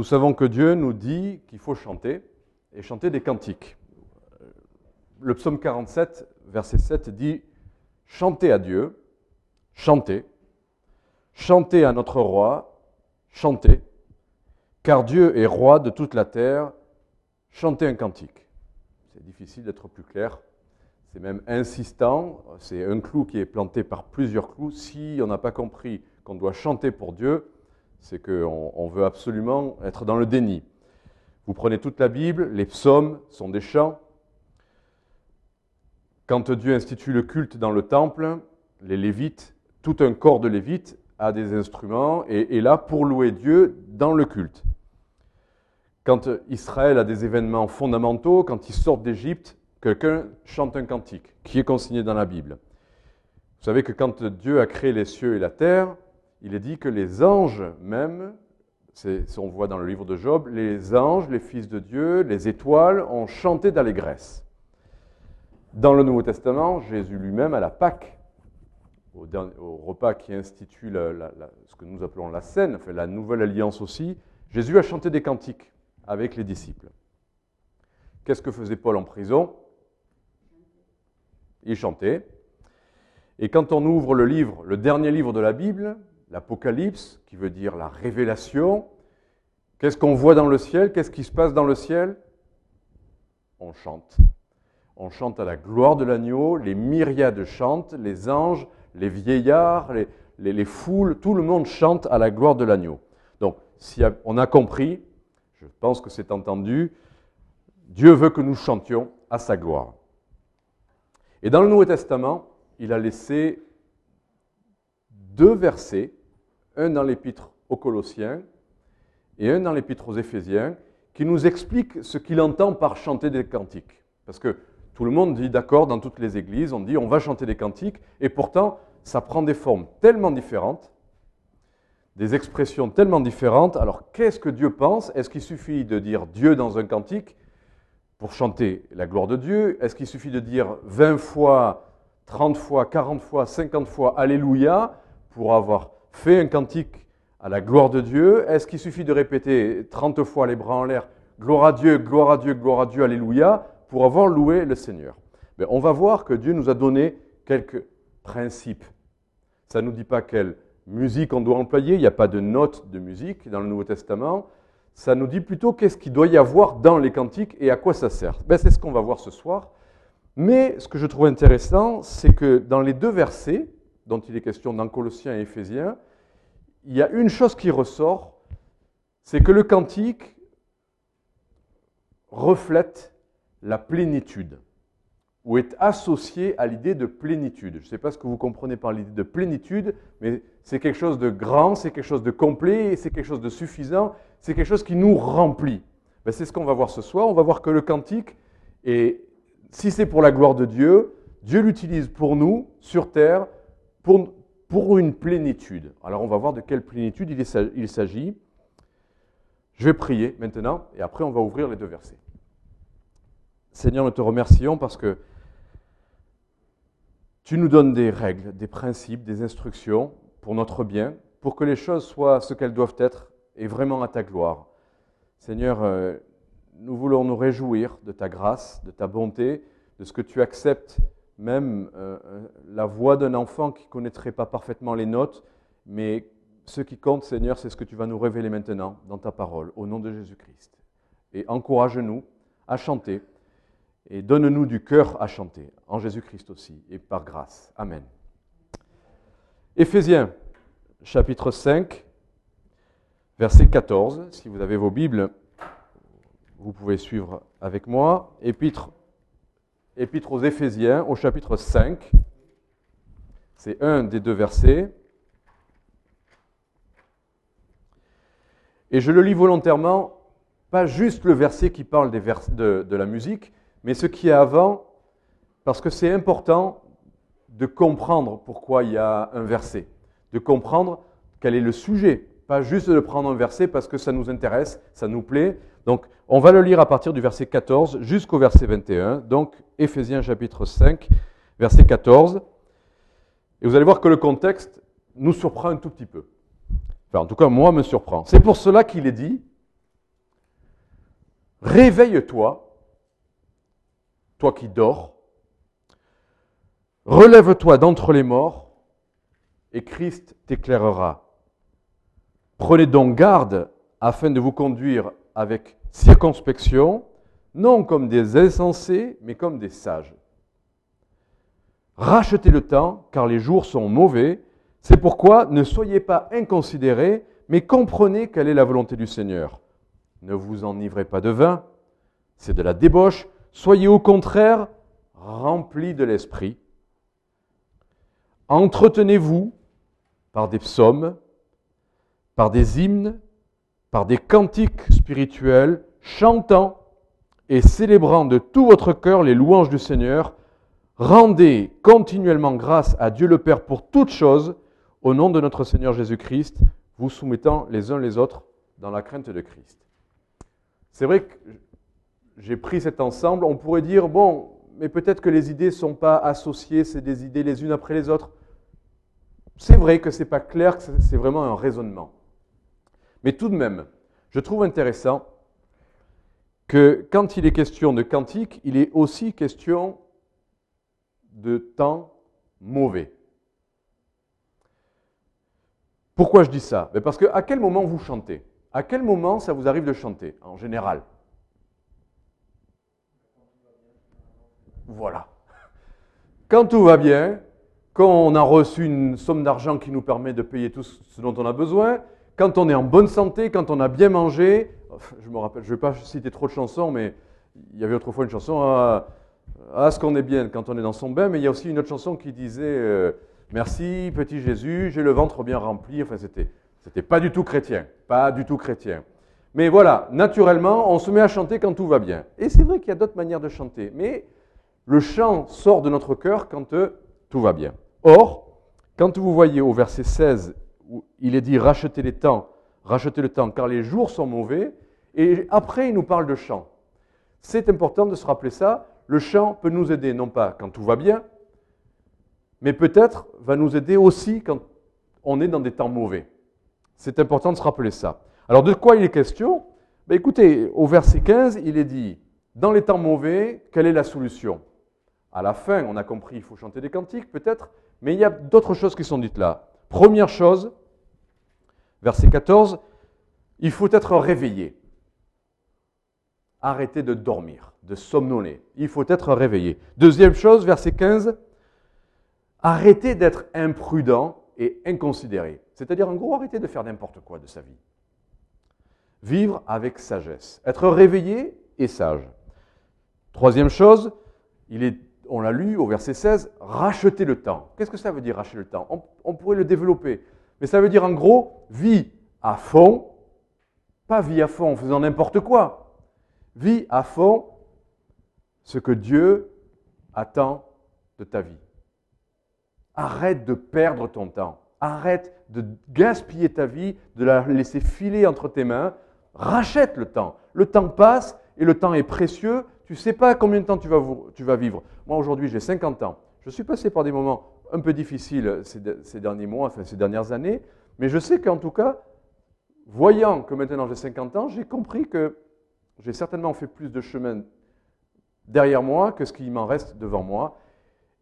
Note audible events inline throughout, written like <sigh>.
Nous savons que Dieu nous dit qu'il faut chanter et chanter des cantiques. Le psaume 47, verset 7 dit Chantez à Dieu, chantez, chantez à notre roi, chantez, car Dieu est roi de toute la terre, chantez un cantique. C'est difficile d'être plus clair, c'est même insistant, c'est un clou qui est planté par plusieurs clous. Si on n'a pas compris qu'on doit chanter pour Dieu, c'est qu'on veut absolument être dans le déni. Vous prenez toute la Bible, les psaumes sont des chants. Quand Dieu institue le culte dans le temple, les Lévites, tout un corps de Lévites a des instruments et est là pour louer Dieu dans le culte. Quand Israël a des événements fondamentaux, quand ils sortent d'Égypte, quelqu'un chante un cantique qui est consigné dans la Bible. Vous savez que quand Dieu a créé les cieux et la terre, il est dit que les anges même, on voit dans le livre de Job, les anges, les fils de Dieu, les étoiles ont chanté d'allégresse. Dans le Nouveau Testament, Jésus lui-même, à la Pâque, au, au repas qui institue ce que nous appelons la scène, enfin la nouvelle alliance aussi, Jésus a chanté des cantiques avec les disciples. Qu'est-ce que faisait Paul en prison? Il chantait. Et quand on ouvre le livre, le dernier livre de la Bible, l'Apocalypse, qui veut dire la révélation. Qu'est-ce qu'on voit dans le ciel? Qu'est-ce qui se passe dans le ciel? On chante. On chante à la gloire de l'agneau, les myriades chantent, les anges, les vieillards, les, les, foules, tout le monde chante à la gloire de l'agneau. Donc, si on a compris, je pense que c'est entendu, Dieu veut que nous chantions à sa gloire. Et dans le Nouveau Testament, il a laissé deux versets un dans l'épître aux Colossiens et un dans l'épître aux Éphésiens, qui nous explique ce qu'il entend par chanter des cantiques. Parce que tout le monde dit d'accord dans toutes les églises, on dit on va chanter des cantiques, et pourtant ça prend des formes tellement différentes, des expressions tellement différentes. Alors qu'est-ce que Dieu pense? Est-ce qu'il suffit de dire Dieu dans un cantique pour chanter la gloire de Dieu? Est-ce qu'il suffit de dire 20 fois, 30 fois, 40 fois, 50 fois Alléluia pour avoir fait un cantique à la gloire de Dieu, est-ce qu'il suffit de répéter 30 fois les bras en l'air, gloire à Dieu, gloire à Dieu, gloire à Dieu, alléluia, pour avoir loué le Seigneur? Mais On va voir que Dieu nous a donné quelques principes. Ça ne nous dit pas quelle musique on doit employer, il n'y a pas de notes de musique dans le Nouveau Testament. Ça nous dit plutôt qu'est-ce qu'il doit y avoir dans les cantiques et à quoi ça sert. Ben, c'est ce qu'on va voir ce soir. Mais ce que je trouve intéressant, c'est que dans les deux versets, dont il est question dans Colossiens et Éphésiens, il y a une chose qui ressort, c'est que le cantique reflète la plénitude, ou est associé à l'idée de plénitude. Je ne sais pas ce que vous comprenez par l'idée de plénitude, mais c'est quelque chose de grand, c'est quelque chose de complet, c'est quelque chose de suffisant, c'est quelque chose qui nous remplit. Ben, c'est ce qu'on va voir ce soir. On va voir que le cantique, et si c'est pour la gloire de Dieu, Dieu l'utilise pour nous, sur terre, pour, une plénitude. Alors on va voir de quelle plénitude il s'agit. Je vais prier maintenant et après on va ouvrir les deux versets. Seigneur, nous te remercions parce que tu nous donnes des règles, des principes, des instructions pour notre bien, pour que les choses soient ce qu'elles doivent être et vraiment à ta gloire. Seigneur, euh, nous voulons nous réjouir de ta grâce, de ta bonté, de ce que tu acceptes même euh, euh, la voix d'un enfant qui ne connaîtrait pas parfaitement les notes, mais ce qui compte, Seigneur, c'est ce que tu vas nous révéler maintenant dans ta parole, au nom de Jésus-Christ. Et encourage-nous à chanter et donne-nous du cœur à chanter, en Jésus-Christ aussi, et par grâce. Amen. Éphésiens, chapitre 5, verset 14. Si vous avez vos Bibles, vous pouvez suivre avec moi. Épître, épître aux Éphésiens, au chapitre 5. C'est un des deux versets. Et je le lis volontairement, pas juste le verset qui parle des de, de la musique, mais ce qui est avant, parce que c'est important de comprendre pourquoi il y a un verset, de comprendre quel est le sujet, pas juste de prendre un verset parce que ça nous intéresse, ça nous plaît. Donc, on va le lire à partir du verset 14 jusqu'au verset 21. Donc, Éphésiens chapitre 5, verset 14. Et vous allez voir que le contexte nous surprend un tout petit peu. Enfin, en tout cas, moi, me surprend. C'est pour cela qu'il est dit, réveille-toi, toi qui dors, relève-toi d'entre les morts, et Christ t'éclairera. Prenez donc garde afin de vous conduire avec circonspection, non comme des insensés, mais comme des sages. Rachetez le temps, car les jours sont mauvais. C'est pourquoi ne soyez pas inconsidérés, mais comprenez quelle est la volonté du Seigneur. Ne vous enivrez pas de vin, c'est de la débauche. Soyez au contraire remplis de l'Esprit. Entretenez-vous par des psaumes, par des hymnes, par des cantiques spirituels, chantant et célébrant de tout votre cœur les louanges du Seigneur. Rendez continuellement grâce à Dieu le Père pour toutes choses, au nom de notre Seigneur Jésus-Christ, vous soumettant les uns les autres dans la crainte de Christ. C'est vrai que j'ai pris cet ensemble, on pourrait dire, bon, mais peut-être que les idées ne sont pas associées, c'est des idées les unes après les autres. C'est vrai que ce n'est pas clair, que c'est vraiment un raisonnement. Mais tout de même, je trouve intéressant que quand il est question de quantique, il est aussi question de temps mauvais. Pourquoi je dis ça? Ben Parce que à quel moment vous chantez? À quel moment ça vous arrive de chanter en général? Voilà. Quand tout va bien, quand on a reçu une somme d'argent qui nous permet de payer tout ce dont on a besoin, quand on est en bonne santé, quand on a bien mangé, je me rappelle, je ne vais pas citer trop de chansons, mais il y avait autrefois une chanson, ah, ce qu'on est bien quand on est dans son bain, mais il y a aussi une autre chanson qui disait euh, Merci, petit Jésus, j'ai le ventre bien rempli. Enfin, c'était, c'était pas du tout chrétien, pas du tout chrétien. Mais voilà, naturellement, on se met à chanter quand tout va bien. Et c'est vrai qu'il y a d'autres manières de chanter, mais le chant sort de notre cœur quand euh, tout va bien. Or, quand vous voyez au verset 16 où il est dit rachetez les temps, rachetez le temps car les jours sont mauvais, et après il nous parle de chant. C'est important de se rappeler ça. Le chant peut nous aider non pas quand tout va bien, mais peut-être va nous aider aussi quand on est dans des temps mauvais. C'est important de se rappeler ça. Alors de quoi il est question? Ben, Écoutez, au verset 15, il est dit, dans les temps mauvais, quelle est la solution? À la fin, on a compris, il faut chanter des cantiques peut-être, mais il y a d'autres choses qui sont dites là. Première chose, verset 14, il faut être réveillé. Arrêtez de dormir, de somnoler. Il faut être réveillé. Deuxième chose, verset 15, arrêtez d'être imprudent et inconsidéré. C'est-à-dire, en gros, arrêtez de faire n'importe quoi de sa vie. Vivre avec sagesse. Être réveillé et sage. Troisième chose, on l'a lu au verset 16, racheter le temps. Qu'est-ce que ça veut dire racheter le temps? On, pourrait le développer. Mais ça veut dire en gros, vie à fond, pas vie à fond en faisant n'importe quoi. Vie à fond ce que Dieu attend de ta vie. Arrête de perdre ton temps. Arrête de gaspiller ta vie, de la laisser filer entre tes mains. Rachète le temps. Le temps passe et le temps est précieux. Tu ne sais pas combien de temps tu vas, tu vas vivre. Moi, aujourd'hui, j'ai 50 ans. Je suis passé par des moments un peu difficiles ces, derniers mois, enfin ces dernières années, mais je sais qu'en tout cas, voyant que maintenant j'ai 50 ans, j'ai compris que j'ai certainement fait plus de chemin derrière moi que ce qui m'en reste devant moi.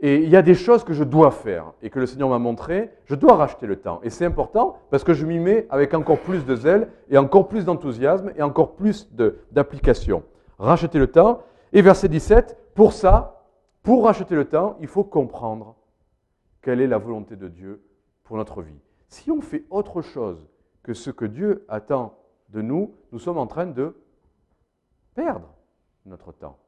Et il y a des choses que je dois faire et que le Seigneur m'a montré, je dois racheter le temps. Et c'est important parce que je m'y mets avec encore plus de zèle et encore plus d'enthousiasme et encore plus d'application. Racheter le temps. Et verset 17, pour ça, pour racheter le temps, il faut comprendre quelle est la volonté de Dieu pour notre vie. Si on fait autre chose que ce que Dieu attend de nous, nous sommes en train de perdre notre temps.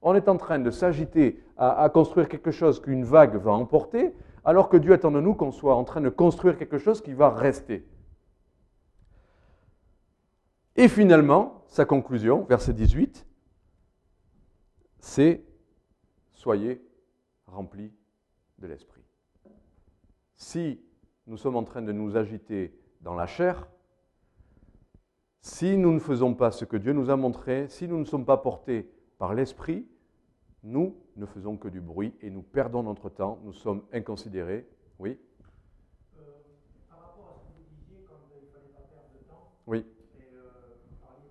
On est en train de s'agiter à, construire quelque chose qu'une vague va emporter, alors que Dieu attend de nous qu'on soit en train de construire quelque chose qui va rester. Et finalement, sa conclusion, verset 18, c'est Soyez remplis de l'Esprit. Si nous sommes en train de nous agiter dans la chair, si nous ne faisons pas ce que Dieu nous a montré, si nous ne sommes pas portés par l'Esprit, nous ne faisons que du bruit et nous perdons notre temps, nous sommes inconsidérés. Oui euh, Par rapport à ce que vous disiez, quand il ne fallait pas perdre de temps, oui. et euh,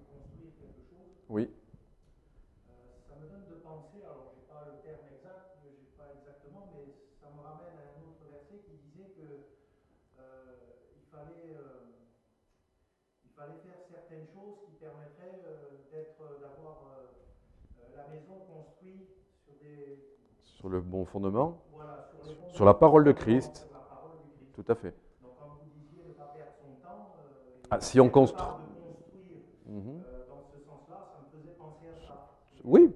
construire quelque chose, oui. euh, ça me donne de penser, alors je n'ai pas le terme exact, je n'ai pas exactement, mais ça me ramène à un autre verset qui disait que euh, il, fallait, euh, il fallait faire certaines choses qui permettraient euh, d'être, d'avoir euh, euh, la maison construite sur des. Sur le bon fondement, Voilà, sur, la parole de Christ. parole tout à fait. Donc, comme vous disiez, ne pas perdre son temps. euh, Ah, si on construit- Mhm. euh, dans ce sens-là, ça me faisait penser à ça. Oui,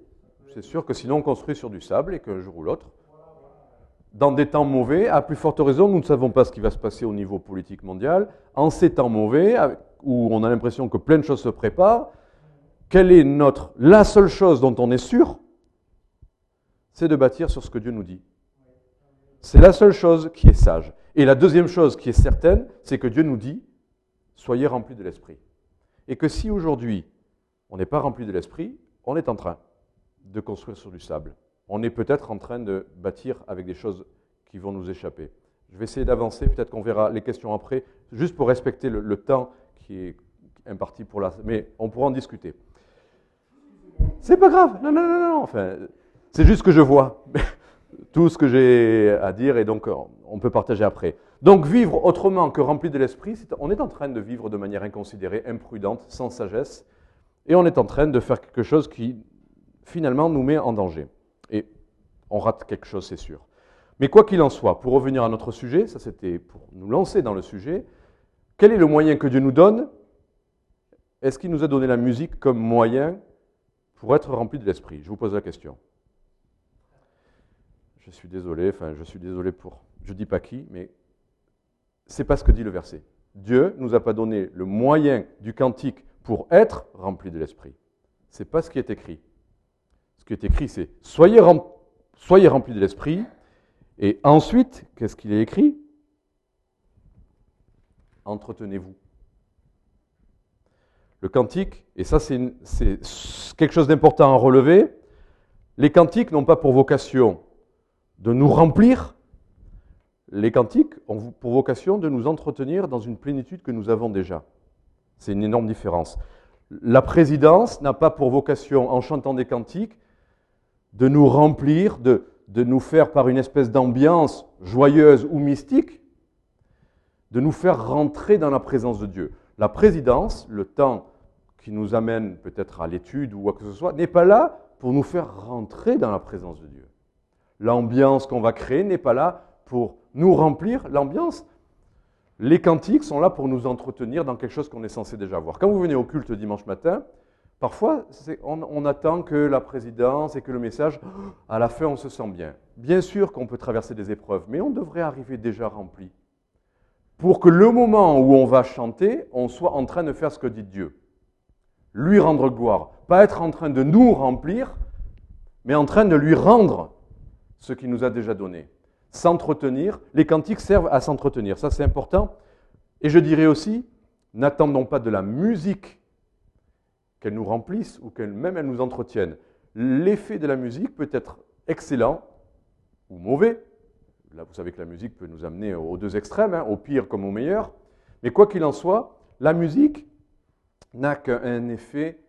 c'est sûr que sinon on construit sur du sable et qu'un jour ou l'autre, dans des temps mauvais, à plus forte raison, nous ne savons pas ce qui va se passer au niveau politique mondial. En ces temps mauvais, avec- où on a l'impression que plein de choses se préparent, quelle est notre la seule chose dont on est sûr, c'est de bâtir sur ce que Dieu nous dit. C'est la seule chose qui est sage. Et la deuxième chose qui est certaine, c'est que Dieu nous dit soyez remplis de l'esprit. Et que si aujourd'hui on n'est pas rempli de l'esprit, on est en train de construire sur du sable. On est peut-être en train de bâtir avec des choses qui vont nous échapper. Je vais essayer d'avancer, peut-être qu'on verra les questions après, juste pour respecter le, temps qui est imparti pour la... Mais on pourra en discuter. C'est pas grave, non, non, non, non, enfin, c'est juste que je vois <laughs> tout ce que j'ai à dire et donc on peut partager après. Donc vivre autrement que rempli de l'esprit, on est en train de vivre de manière inconsidérée, imprudente, sans sagesse, et on est en train de faire quelque chose qui finalement nous met en danger. Et on rate quelque chose, c'est sûr. Mais quoi qu'il en soit, pour revenir à notre sujet, ça c'était pour nous lancer dans le sujet, quel est le moyen que Dieu nous donne? Est-ce qu'il nous a donné la musique comme moyen pour être rempli de l'esprit? Je vous pose la question. Je suis désolé, enfin je suis désolé pour, je dis pas qui, mais c'est pas ce que dit le verset. Dieu nous a pas donné le moyen du cantique pour être rempli de l'esprit. C'est pas ce qui est écrit. Ce qui est écrit, c'est soyez, rem- soyez remplis de l'esprit. Et ensuite, qu'est-ce qu'il est écrit? Entretenez-vous. Le cantique, et ça c'est quelque chose d'important à relever, les cantiques n'ont pas pour vocation de nous remplir, les cantiques ont pour vocation de nous entretenir dans une plénitude que nous avons déjà. C'est une énorme différence. La présidence n'a pas pour vocation, en chantant des cantiques, de nous remplir, de, de nous faire par une espèce d'ambiance joyeuse ou mystique, de nous faire rentrer dans la présence de Dieu. La présidence, le temps qui nous amène peut-être à l'étude ou à quoi que ce soit, n'est pas là pour nous faire rentrer dans la présence de Dieu. L'ambiance qu'on va créer n'est pas là pour nous remplir. L'ambiance, les cantiques sont là pour nous entretenir dans quelque chose qu'on est censé déjà voir. Quand vous venez au culte dimanche matin, parfois on, on attend que la présidence et que le message, à la fin on se sent bien. Bien sûr qu'on peut traverser des épreuves, mais on devrait arriver déjà rempli. Pour que le moment où on va chanter, on soit en train de faire ce que dit Dieu. Lui rendre gloire. Pas être en train de nous remplir, mais en train de lui rendre ce qu'il nous a déjà donné. S'entretenir, les cantiques servent à s'entretenir, ça c'est important. Et je dirais aussi, n'attendons pas de la musique qu'elle nous remplisse ou qu'elle même elle nous entretienne. L'effet de la musique peut être excellent ou mauvais. Là, vous savez que la musique peut nous amener aux deux extrêmes, hein, au pire comme au meilleur. Mais quoi qu'il en soit, la musique n'a qu'un effet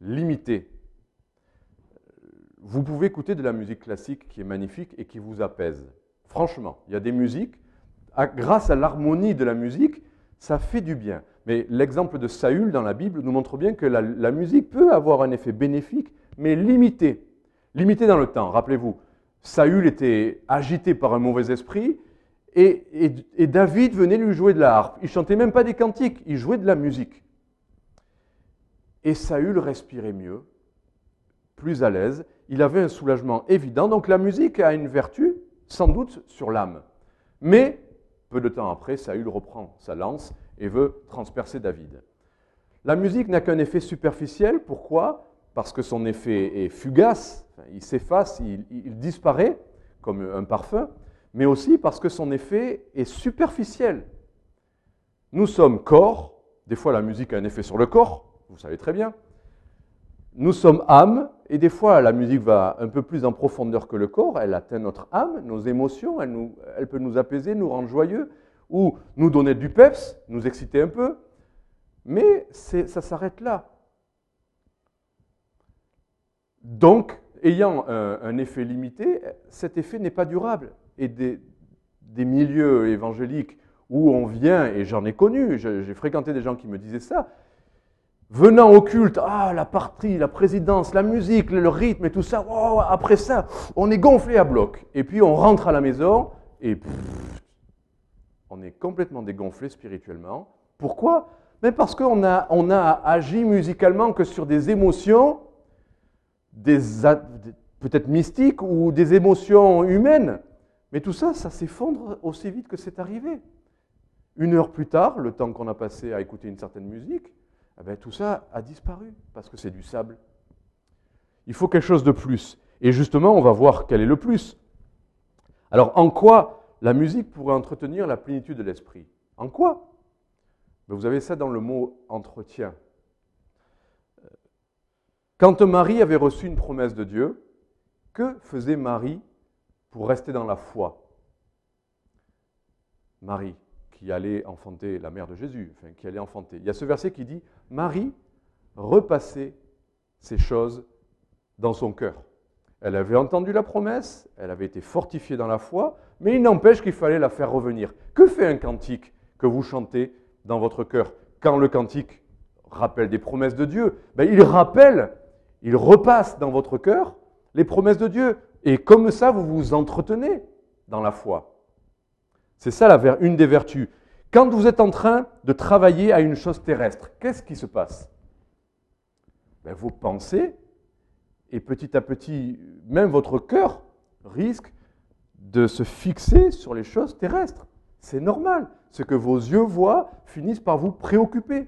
limité. Vous pouvez écouter de la musique classique qui est magnifique et qui vous apaise. Franchement, il y a des musiques, grâce à l'harmonie de la musique, ça fait du bien. Mais l'exemple de Saül dans la Bible nous montre bien que la, la musique peut avoir un effet bénéfique, mais limité. Limité dans le temps. Rappelez-vous, Saül était agité par un mauvais esprit et, David venait lui jouer de la harpe. Il chantait même pas des cantiques, il jouait de la musique. Et Saül respirait mieux, plus à l'aise. Il avait un soulagement évident. Donc la musique a une vertu, sans doute, sur l'âme. Mais peu de temps après, Saül reprend sa lance et veut transpercer David. La musique n'a qu'un effet superficiel. Pourquoi? Parce que son effet est fugace, il s'efface, il disparaît comme un parfum mais aussi parce que son effet est superficiel. Nous sommes corps, des fois la musique a un effet sur le corps, vous savez très bien. Nous sommes âme, et des fois la musique va un peu plus en profondeur que le corps, elle atteint notre âme, nos émotions, elle, peut nous apaiser, nous rendre joyeux, ou nous donner du peps, nous exciter un peu, mais ça s'arrête là. Donc, ayant un effet limité, cet effet n'est pas durable. Et des, milieux évangéliques où on vient, et j'en ai connu, j'ai fréquenté des gens qui me disaient ça, venant au culte, ah, la partie, la présidence, la musique, le rythme et tout ça, oh, après ça, on est gonflé à bloc. Et puis on rentre à la maison et on est complètement dégonflé spirituellement. Pourquoi? Mais parce qu'on a, on a agi musicalement que sur des émotions, peut-être mystiques ou des émotions humaines. Mais tout ça, ça s'effondre aussi vite que c'est arrivé. Une heure plus tard, le temps qu'on a passé à écouter une certaine musique, eh ben, tout ça a disparu parce que c'est du sable. Il faut quelque chose de plus. Et justement, on va voir quel est le plus. Alors, en quoi la musique pourrait entretenir la plénitude de l'esprit? En quoi? Ben, Vous avez ça dans le mot entretien. Quand Marie avait reçu une promesse de Dieu, que faisait Marie pour rester dans la foi? Marie, qui allait enfanter la mère de Jésus, qui allait enfanter. Il y a ce verset qui dit Marie repassait ces choses dans son cœur. Elle avait entendu la promesse, elle avait été fortifiée dans la foi, mais il n'empêche qu'il fallait la faire revenir. Que fait un cantique que vous chantez dans votre cœur Quand le cantique rappelle des promesses de Dieu, ben, il rappelle, il repasse dans votre cœur les promesses de Dieu. Et comme ça, vous vous entretenez dans la foi. C'est ça la, une des vertus. Quand vous êtes en train de travailler à une chose terrestre, qu'est-ce qui se passe? Ben, Vos pensées, et petit à petit, même votre cœur risque de se fixer sur les choses terrestres. C'est normal. Ce que vos yeux voient finissent par vous préoccuper.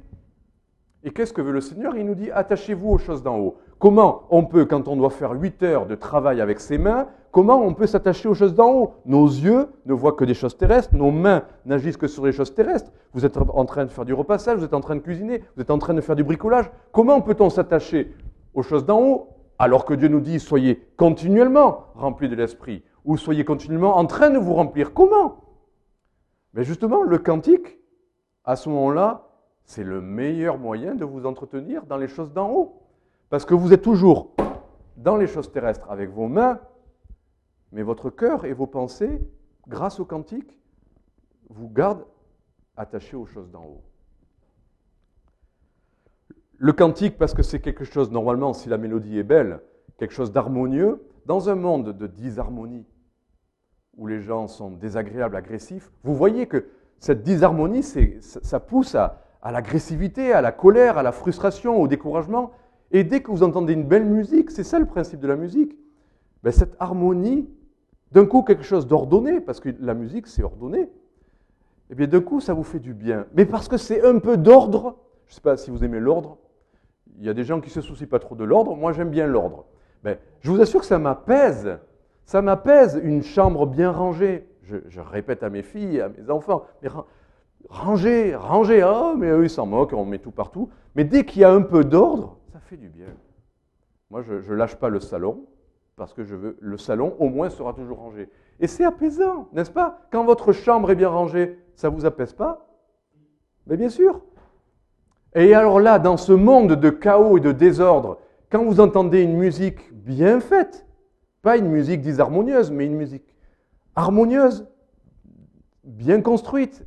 Et qu'est-ce que veut le Seigneur? Il nous dit, attachez-vous aux choses d'en haut. Comment on peut, quand on doit faire 8 heures de travail avec ses mains, comment on peut s'attacher aux choses d'en haut? Nos yeux ne voient que des choses terrestres, nos mains n'agissent que sur les choses terrestres. Vous êtes en train de faire du repassage, vous êtes en train de cuisiner, vous êtes en train de faire du bricolage. Comment peut-on s'attacher aux choses d'en haut alors que Dieu nous dit soyez continuellement remplis de l'esprit? Ou soyez continuellement en train de vous remplir Comment? Mais justement, le cantique, à ce moment-là, c'est le meilleur moyen de vous entretenir dans les choses d'en haut. Parce que vous êtes toujours dans les choses terrestres avec vos mains, mais votre cœur et vos pensées, grâce au cantique, vous gardent attachés aux choses d'en haut. Le cantique, parce que c'est quelque chose, normalement, si la mélodie est belle, quelque chose d'harmonieux, dans un monde de disharmonie, où les gens sont désagréables, agressifs, vous voyez que cette disharmonie, ça pousse à, l'agressivité, à la colère, à la frustration, au découragement. Et dès que vous entendez une belle musique, c'est ça le principe de la musique, ben, cette harmonie, d'un coup quelque chose d'ordonné, parce que la musique c'est ordonné, eh bien d'un coup ça vous fait du bien. Mais parce que c'est un peu d'ordre, je ne sais pas si vous aimez l'ordre, il y a des gens qui ne se soucient pas trop de l'ordre, moi j'aime bien l'ordre. Ben, je vous assure que ça m'apaise, ça m'apaise une chambre bien rangée. Je, répète à mes filles, à mes enfants, mais rangez, rangez, ah, mais eux ils s'en moquent, on met tout partout. Mais dès qu'il y a un peu d'ordre, ça fait du bien. Moi, je ne lâche pas le salon, parce que je veux, le salon, au moins, sera toujours rangé. Et c'est apaisant, n'est-ce pas? Quand votre chambre est bien rangée, ça ne vous apaise pas? Mais bien sûr. Et alors là, dans ce monde de chaos et de désordre, quand vous entendez une musique bien faite, pas une musique disharmonieuse, mais une musique harmonieuse, bien construite,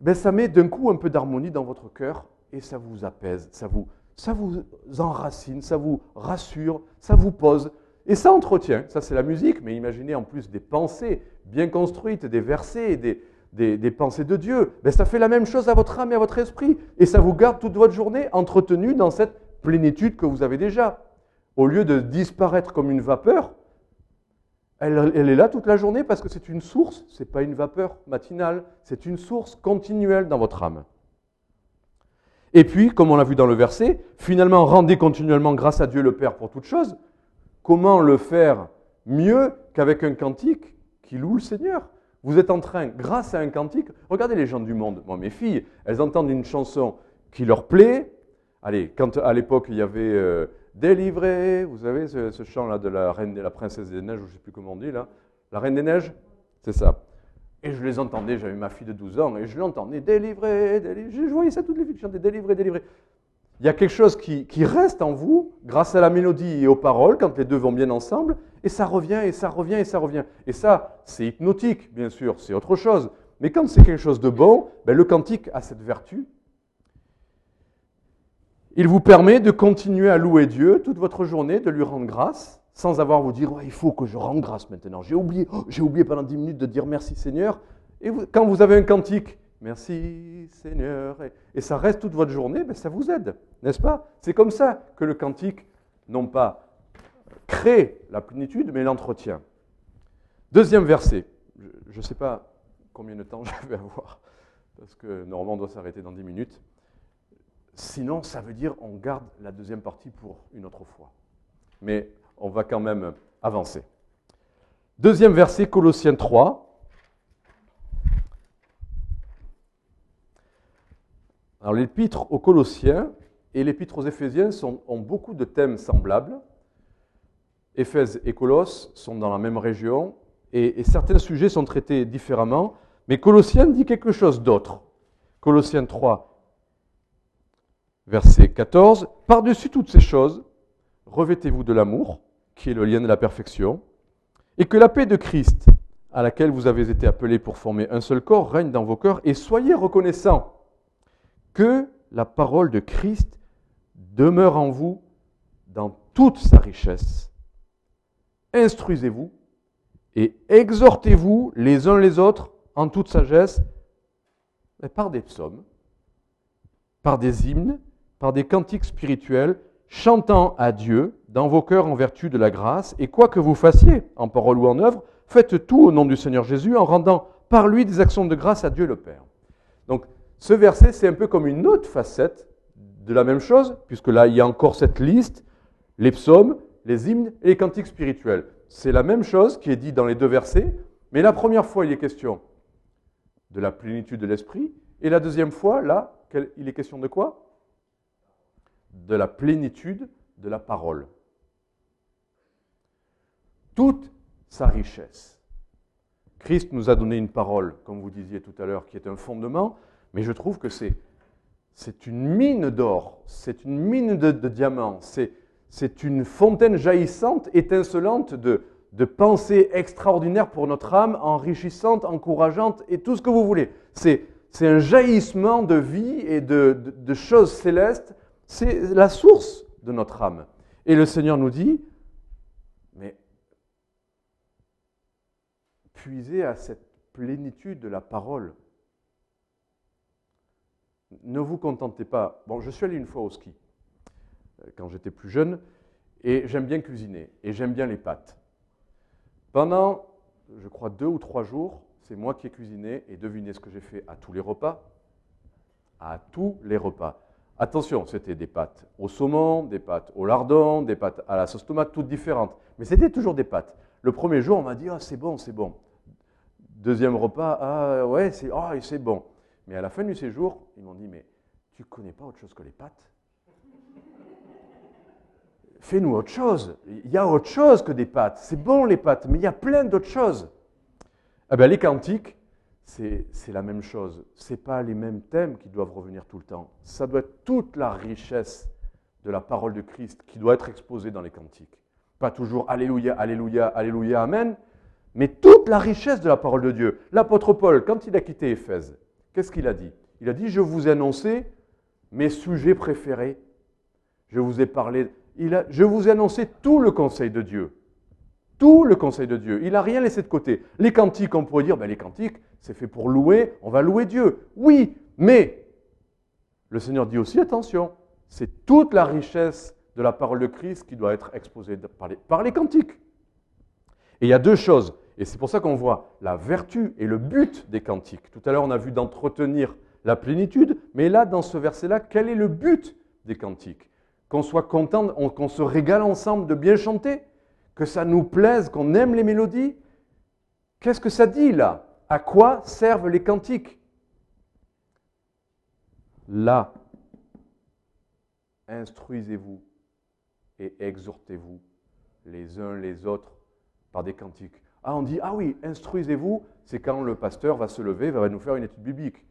ben ça met d'un coup un peu d'harmonie dans votre cœur et ça vous apaise, ça vous, ça vous enracine, ça vous rassure, ça vous pose. Et ça entretient, ça c'est la musique, mais imaginez en plus des pensées bien construites, des versets, des, des, pensées de Dieu. Ben, ça fait la même chose à votre âme et à votre esprit. Et ça vous garde toute votre journée entretenu dans cette plénitude que vous avez déjà. Au lieu de disparaître comme une vapeur, elle, elle est là toute la journée parce que c'est une source, ce n'est pas une vapeur matinale, c'est une source continuelle dans votre âme. Et puis, comme on l'a vu dans le verset, finalement, rendez continuellement grâce à Dieu le Père pour toutes choses. Comment le faire mieux qu'avec un cantique qui loue le Seigneur? Vous êtes en train, grâce à un cantique, regardez les gens du monde, moi mes filles, elles entendent une chanson qui leur plaît. Allez, quand à l'époque il y avait euh, Délivré, vous savez ce, chant-là de la reine la princesse des neiges, je ne sais plus comment on dit là, la reine des neiges, c'est ça. Et je les entendais, j'avais ma fille de 12 ans, et je l'entendais, délivré, délivré. Je voyais ça toutes les filles chantaient, délivré, délivré. Il y a quelque chose qui, reste en vous grâce à la mélodie et aux paroles, quand les deux vont bien ensemble, et ça revient, et ça revient, et ça revient. Et ça, c'est hypnotique, bien sûr, c'est autre chose. Mais quand c'est quelque chose de bon, ben, le cantique a cette vertu. Il vous permet de continuer à louer Dieu toute votre journée, de lui rendre grâce, sans avoir à vous dire il faut que je rende grâce maintenant. J'ai oublié, j'ai oublié pendant dix minutes de dire merci Seigneur. Et quand vous avez un cantique, Merci Seigneur. Et, ça reste toute votre journée, ben ça vous aide, n'est-ce pas? C'est comme ça que le cantique, non pas crée la plénitude, mais l'entretient. Deuxième verset. Je ne sais pas combien de temps <laughs> je vais avoir, parce que normalement on doit s'arrêter dans 10 minutes. Sinon, ça veut dire on garde la deuxième partie pour une autre fois. Mais on va quand même avancer. Deuxième verset, Colossiens 3, Alors l'épître aux Colossiens et l'épître aux Éphésiens ont beaucoup de thèmes semblables. Éphèse et Colosse sont dans la même région et, certains sujets sont traités différemment, mais Colossiens dit quelque chose d'autre. Colossiens 3, verset 14, Par-dessus toutes ces choses, revêtez-vous de l'amour, qui est le lien de la perfection, et que la paix de Christ, à laquelle vous avez été appelés pour former un seul corps, règne dans vos cœurs, et soyez reconnaissants que la parole de Christ demeure en vous dans toute sa richesse. Instruisez-vous et exhortez-vous les uns les autres en toute sagesse, par des psaumes, par des hymnes, par des cantiques spirituels, chantant à Dieu dans vos cœurs en vertu de la grâce, et quoi que vous fassiez, en parole ou en œuvre, faites tout au nom du Seigneur Jésus en rendant par lui des actions de grâce à Dieu le Père. Donc, ce verset, c'est un peu comme une autre facette de la même chose, puisque là, il y a encore cette liste, les psaumes, les hymnes et les cantiques spirituels. C'est la même chose qui est dit dans les deux versets, mais la première fois, il est question de la plénitude de l'esprit, et la deuxième fois, là, il est question de quoi? De la plénitude de la parole. Toute sa richesse. Christ nous a donné une parole, comme vous disiez tout à l'heure, qui est un fondement, mais je trouve que c'est, c'est une mine d'or, c'est une mine de, diamants, c'est, c'est une fontaine jaillissante, étincelante de, de pensées extraordinaires pour notre âme, enrichissante, encourageante et tout ce que vous voulez. C'est, c'est un jaillissement de vie et de, de, de choses célestes. C'est la source de notre âme. Et le Seigneur nous dit, mais puisez à cette plénitude de la parole. Ne vous contentez pas. Bon, je suis allé une fois au ski euh, quand j'étais plus jeune et j'aime bien cuisiner et j'aime bien les pâtes. Pendant, je crois, deux ou trois jours, c'est moi qui ai cuisiné et devinez ce que j'ai fait à tous les repas. À tous les repas. Attention, c'était des pâtes au saumon, des pâtes au lardon, des pâtes à la sauce tomate, toutes différentes. Mais c'était toujours des pâtes. Le premier jour, on m'a dit Ah, c'est bon, c'est bon. Deuxième repas, Ah, ouais, c'est oh, c'est bon. Mais à la fin du séjour, ils m'ont dit, mais tu connais pas autre chose que les pâtes? Fais-nous autre chose. Il y a autre chose que des pâtes. C'est bon les pâtes, mais il y a plein d'autres choses. Eh bien, les cantiques, c'est la même chose. Ce pas les mêmes thèmes qui doivent revenir tout le temps. Ça doit être toute la richesse de la parole de Christ qui doit être exposée dans les cantiques. Pas toujours Alléluia, Alléluia, Alléluia, Amen, mais toute la richesse de la parole de Dieu. L'apôtre Paul, quand il a quitté Éphèse, qu'est-ce qu'il a dit? Il a dit, je vous ai annoncé mes sujets préférés. Je vous ai parlé, il a, je vous ai annoncé tout le conseil de Dieu. Tout le conseil de Dieu. Il n'a rien laissé de côté. Les cantiques, on pourrait dire, ben les cantiques, c'est fait pour louer, on va louer Dieu. Oui, mais le Seigneur dit aussi, attention, c'est toute la richesse de la parole de Christ qui doit être exposée par les, par les cantiques. Et il y a deux choses, et c'est pour ça qu'on voit la vertu et le but des cantiques. Tout à l'heure, on a vu d'entretenir la plénitude, mais là, dans ce verset-là, quel est le but des cantiques? Qu'on soit content, qu'on se régale ensemble de bien chanter, que ça nous plaise, qu'on aime les mélodies? Qu'est-ce que ça dit là? À quoi servent les cantiques? Là, instruisez-vous et exhortez-vous les uns les autres par des cantiques. Ah, on dit, ah oui, instruisez-vous, c'est quand le pasteur va se lever, va nous faire une étude biblique.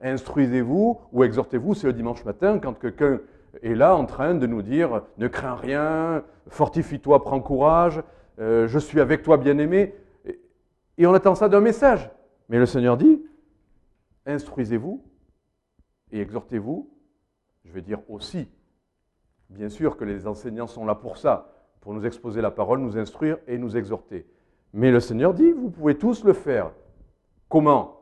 Instruisez-vous ou exhortez-vous, c'est le dimanche matin quand quelqu'un est là en train de nous dire, ne crains rien, fortifie-toi, prends courage, euh, je suis avec toi, bien-aimé. Et on attend ça d'un message. Mais le Seigneur dit, instruisez-vous et exhortez-vous, je vais dire aussi, bien sûr que les enseignants sont là pour ça, pour nous exposer la parole, nous instruire et nous exhorter. Mais le Seigneur dit, vous pouvez tous le faire. Comment?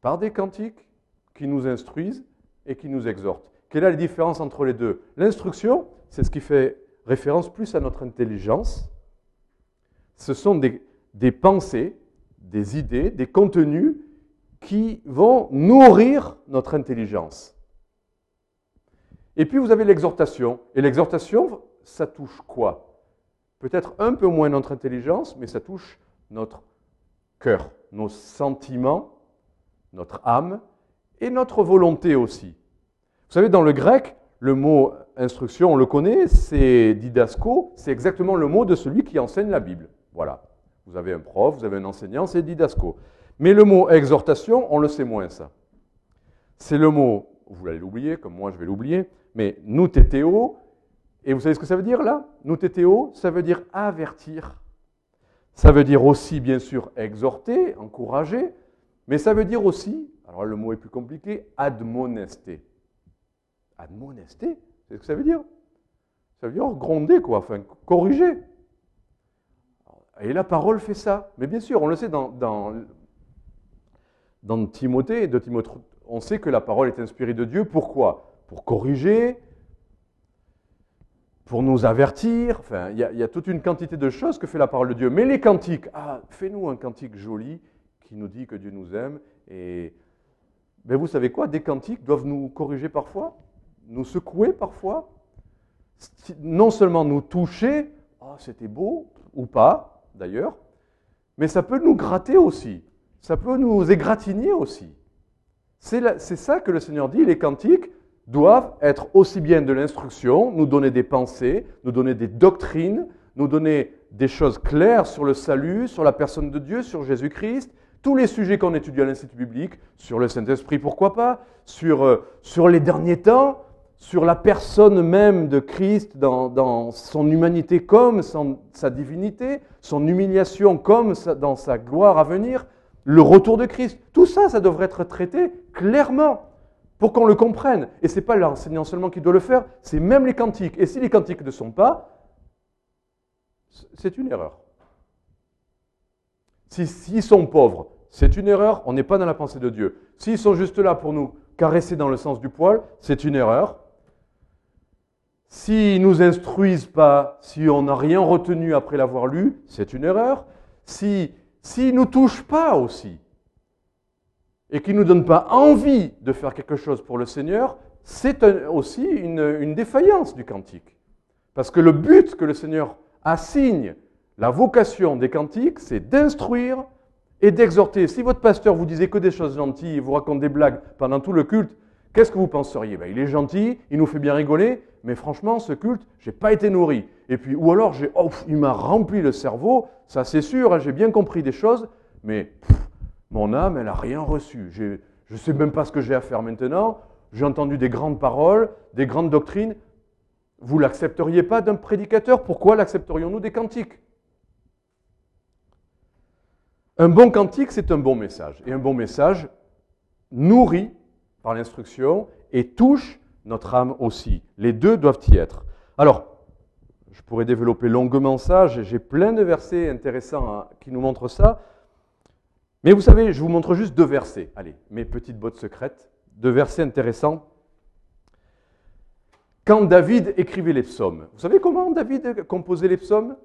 Par des cantiques qui nous instruisent et qui nous exhortent. Quelle est la différence entre les deux? L'instruction, c'est ce qui fait référence plus à notre intelligence. Ce sont des, pensées, des idées, des contenus qui vont nourrir notre intelligence. Et puis vous avez l'exhortation. Et l'exhortation, ça touche quoi? Peut-être un peu moins notre intelligence, mais ça touche notre cœur, nos sentiments, notre âme et notre volonté aussi. Vous savez, dans le grec, le mot instruction, on le connaît, c'est didasco, c'est exactement le mot de celui qui enseigne la Bible. Voilà. Vous avez un prof, vous avez un enseignant, c'est didasco. Mais le mot exhortation, on le sait moins ça. C'est le mot, vous allez l'oublier, comme moi je vais l'oublier, mais nous tétéo, et vous savez ce que ça veut dire là? Nous tétéo, ça veut dire avertir. Ça veut dire aussi, bien sûr, exhorter, encourager, mais ça veut dire aussi, alors le mot est plus compliqué, admonester. Admonester, c'est ce que ça veut dire Ça veut dire gronder, quoi, enfin, corriger. Et la parole fait ça. Mais bien sûr, on le sait dans, dans, dans Timothée, de Timothée, on sait que la parole est inspirée de Dieu. Pourquoi? Pour corriger, pour nous avertir. Enfin, il y, a, toute une quantité de choses que fait la parole de Dieu. Mais les cantiques, ah, fais-nous un cantique joli qui nous dit que Dieu nous aime. Et ben vous savez quoi? Des cantiques doivent nous corriger parfois, nous secouer parfois, non seulement nous toucher, ah, c'était beau, ou pas d'ailleurs, mais ça peut nous gratter aussi, ça peut nous égratigner aussi. C'est ça que le Seigneur dit, les cantiques doivent être aussi bien de l'instruction, nous donner des pensées, nous donner des doctrines, nous donner des choses claires sur le salut, sur la personne de Dieu, sur Jésus-Christ, tous les sujets qu'on étudie à l'Institut biblique, sur le Saint-Esprit, pourquoi pas, sur, euh, sur les derniers temps, sur la personne même de Christ dans, son humanité comme sa divinité, son humiliation comme dans sa gloire à venir, le retour de Christ. Tout ça, ça devrait être traité clairement pour qu'on le comprenne. Et ce n'est pas l'enseignant seulement qui doit le faire, c'est même les cantiques. Et si les cantiques ne sont pas, c'est une erreur. S'ils sont pauvres, c'est une erreur, on n'est pas dans la pensée de Dieu. S'ils sont juste là pour nous caresser dans le sens du poil, c'est une erreur. S'ils ne nous instruisent pas, si on n'a rien retenu après l'avoir lu, c'est une erreur. S'ils ne nous touchent pas aussi, et qu'ils ne nous donnent pas envie de faire quelque chose pour le Seigneur, c'est aussi une, défaillance du cantique. Parce que le but que le Seigneur assigne, la vocation des cantiques, c'est d'instruire et d'exhorter. Si votre pasteur vous disait que des choses gentilles et vous raconte des blagues pendant tout le culte, qu'est-ce que vous penseriez? Ben, Il est gentil, il nous fait bien rigoler, mais franchement, ce culte, j'ai pas été nourri. Et puis, ou alors, oh, il m'a rempli le cerveau, ça c'est sûr, hein, j'ai bien compris des choses, mais mon âme, elle n'a rien reçu. Je ne sais même pas ce que j'ai à faire maintenant. J'ai entendu des grandes paroles, des grandes doctrines. vous l'accepteriez pas d'un prédicateur, pourquoi l'accepterions-nous des cantiques? Un bon cantique, c'est un bon message. Et un bon message nourrit par l'instruction et touche notre âme aussi. Les deux doivent y être. Alors, je pourrais développer longuement ça, j'ai plein de versets intéressants hein, qui nous montrent ça. Mais vous savez, je vous montre juste deux versets. Allez, mes petites bottes secrètes. Deux versets intéressants. Quand David écrivait les psaumes, vous savez comment David composait les psaumes?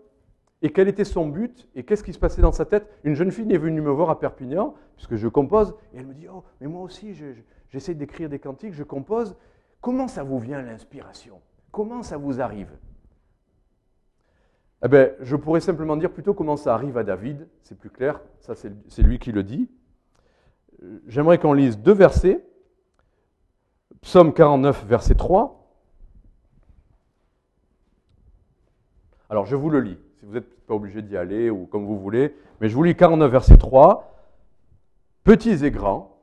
Et quel était son but? Et qu'est-ce qui se passait dans sa tête? Une jeune fille est venue me voir à Perpignan, puisque je compose, et elle me dit Oh, mais moi aussi, j'essaie d'écrire des cantiques, je compose. Comment ça vous vient l'inspiration? Comment ça vous arrive? Eh bien, je pourrais simplement dire plutôt comment ça arrive à David, c'est plus clair, ça c'est lui qui le dit. J'aimerais qu'on lise deux versets. Psaume 49, verset 3. Alors je vous le lis, si vous n'êtes pas obligé d'y aller ou comme vous voulez, mais je vous lis 49, verset 3. Petits et grands,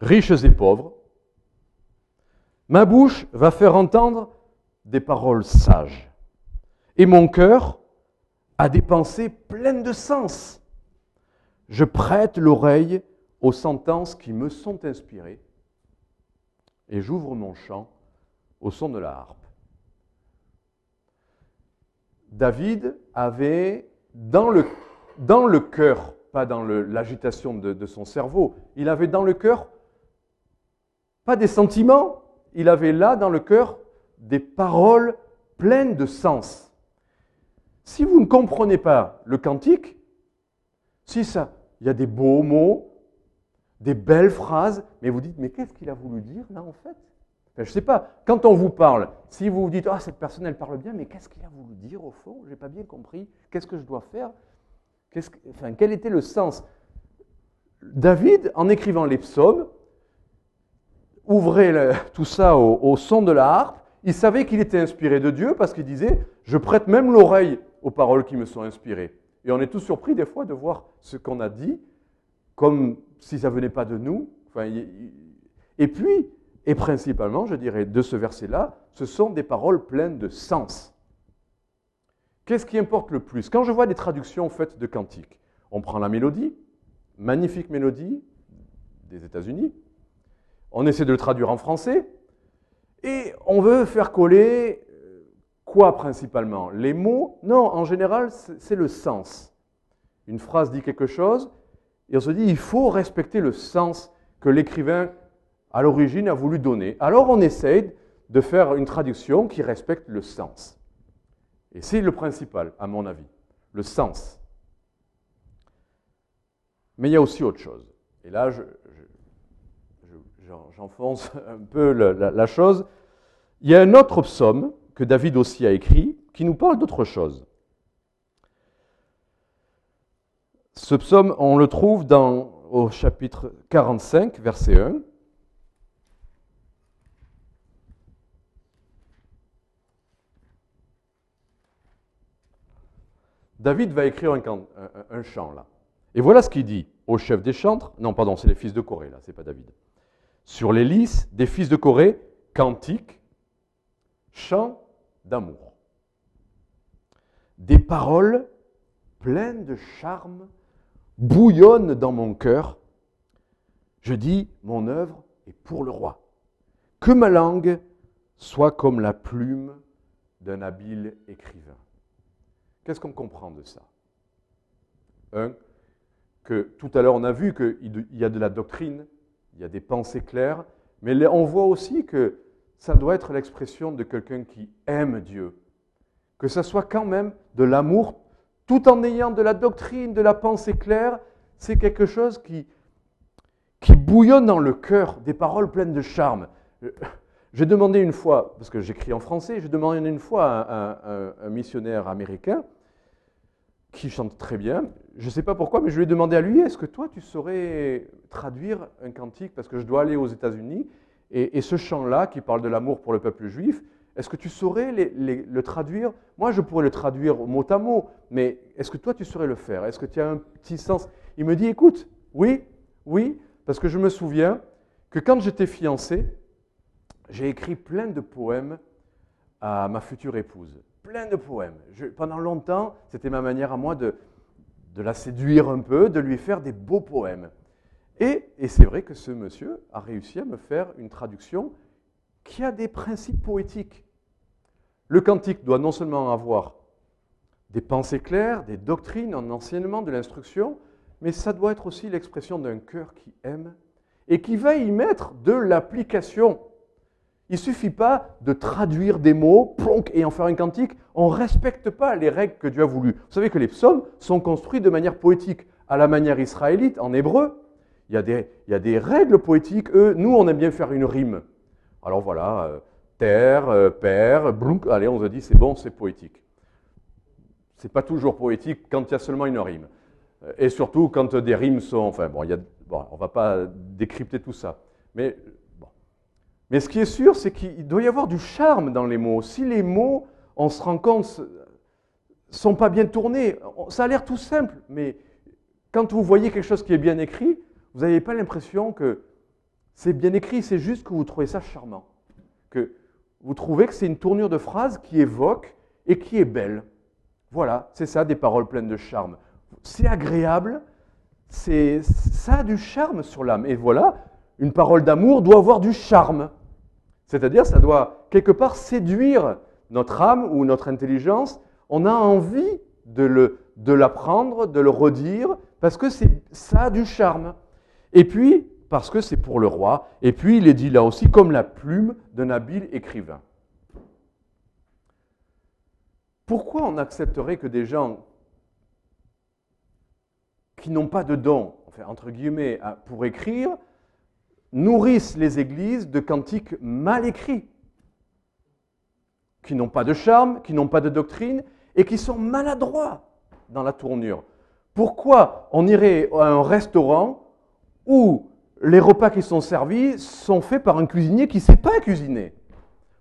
riches et pauvres, ma bouche va faire entendre des paroles sages et mon cœur a des pensées pleines de sens. Je prête l'oreille aux sentences qui me sont inspirées et j'ouvre mon chant au son de la harpe. David avait dans le, dans cœur, pas dans l'agitation de, de son cerveau, il avait dans le cœur pas des sentiments, il avait là dans le cœur des paroles pleines de sens. Si vous ne comprenez pas le cantique, si ça, il y a des beaux mots, des belles phrases, mais vous dites, mais qu'est-ce qu'il a voulu dire là en fait? Je ne sais pas, quand on vous parle, si vous vous dites, ah, cette personne, elle parle bien, mais qu'est-ce qu'il a voulu dire au fond? Je n'ai pas bien compris. Qu'est-ce que je dois faire? Quel était le sens? David, en écrivant les psaumes, ouvrait <laughs> tout ça au son de la harpe, il savait qu'il était inspiré de Dieu parce qu'il disait, je prête même l'oreille aux paroles qui me sont inspirées. Et on est tous surpris des fois de voir ce qu'on a dit comme si ça venait pas de nous. et puis, et principalement, je dirais, de ce verset-là, ce sont des paroles pleines de sens. Qu'est-ce qui importe le plus? Quand je vois des traductions faites de cantiques, on prend la mélodie, magnifique mélodie des États-Unis, on essaie de le traduire en français, et on veut faire coller Quoi principalement? Les mots? Non, en général, c'est le sens. Une phrase dit quelque chose, et on se dit, il faut respecter le sens que l'écrivain, à l'origine, a voulu donner. Alors on essaye de faire une traduction qui respecte le sens. Et c'est le principal, à mon avis, le sens. Mais il y a aussi autre chose. Et là, j'enfonce <laughs> un peu la chose. Il y a un autre psaume que David aussi a écrit, qui nous parle d'autre chose. Ce psaume, on le trouve dans, au chapitre 45, verset 1. David va écrire un, chant là. Et voilà ce qu'il dit au chef des chantres. Non, pardon, c'est les fils de Corée là, c'est pas David. Sur les lys des fils de Corée, cantique, chant d'amour. Des paroles pleines de charme bouillonnent dans mon cœur. Je dis, mon œuvre est pour le roi. Que ma langue soit comme la plume d'un habile écrivain. Qu'est-ce qu'on comprend de ça? Un, que tout à l'heure on a vu qu'il y a de la doctrine, il y a des pensées claires, mais on voit aussi que ça doit être l'expression de quelqu'un qui aime Dieu. Que ça soit quand même de l'amour, tout en ayant de la doctrine, de la pensée claire, c'est quelque chose qui, qui bouillonne dans le cœur, des paroles pleines de charme. J'ai demandé une fois, parce que j'écris en français, j'ai demandé une fois à un, missionnaire américain qui chante très bien. Je ne sais pas pourquoi, mais je lui ai demandé à lui, est-ce que toi, tu saurais traduire un cantique, parce que je dois aller aux États-Unis, et, ce chant-là, qui parle de l'amour pour le peuple juif, est-ce que tu saurais le traduire? Moi, je pourrais le traduire mot à mot, mais est-ce que toi, tu saurais le faire? Est-ce que tu as un petit sens? Il me dit, écoute, oui, oui, parce que je me souviens que quand j'étais fiancé, j'ai écrit plein de poèmes à ma future épouse. Plein de poèmes. Pendant longtemps, c'était ma manière à moi de la séduire un peu, de lui faire des beaux poèmes. Et, c'est vrai que ce monsieur a réussi à me faire une traduction qui a des principes poétiques. Le cantique doit non seulement avoir des pensées claires, des doctrines, un enseignement, de l'instruction, mais ça doit être aussi l'expression d'un cœur qui aime et qui va y mettre de l'application. Il ne suffit pas de traduire des mots, plonk, et en faire un cantique. On ne respecte pas les règles que Dieu a voulues. Vous savez que les psaumes sont construits de manière poétique, à la manière israélite, en hébreu. Il y a des, il y a des règles poétiques. Eux, nous, on aime bien faire une rime. Alors voilà, euh, terre, euh, père, blunk, allez, on se dit, c'est bon, c'est poétique. C'est pas toujours poétique quand il y a seulement une rime. Euh, Et surtout quand des rimes sont. Enfin bon, il y a, bon on ne va pas décrypter tout ça. Mais, bon. Mais ce qui est sûr, c'est qu'il doit y avoir du charme dans les mots. Si les mots, on se rend compte, sont pas bien tournés, ça a l'air tout simple, mais quand vous voyez quelque chose qui est bien écrit, vous n'avez pas l'impression que c'est bien écrit, c'est juste que vous trouvez ça charmant. Que vous trouvez que c'est une tournure de phrase qui évoque et qui est belle. Voilà, c'est ça, des paroles pleines de charme. C'est agréable, c'est, ça a du charme sur l'âme. Et voilà, une parole d'amour doit avoir du charme. C'est-à-dire, ça doit quelque part séduire notre âme ou notre intelligence. On a envie de, le, de l'apprendre, de le redire, parce que ça a du charme. Et puis, parce que c'est pour le roi. Et puis, il est dit là aussi comme la plume d'un habile écrivain. Pourquoi on accepterait que des gens qui n'ont pas de don, enfin, entre guillemets, pour écrire, nourrissent les églises de cantiques mal écrits, qui n'ont pas de charme, qui n'ont pas de doctrine et qui sont maladroits dans la tournure. Pourquoi on irait à un restaurant où les repas qui sont servis sont faits par un cuisinier qui ne sait pas cuisiner.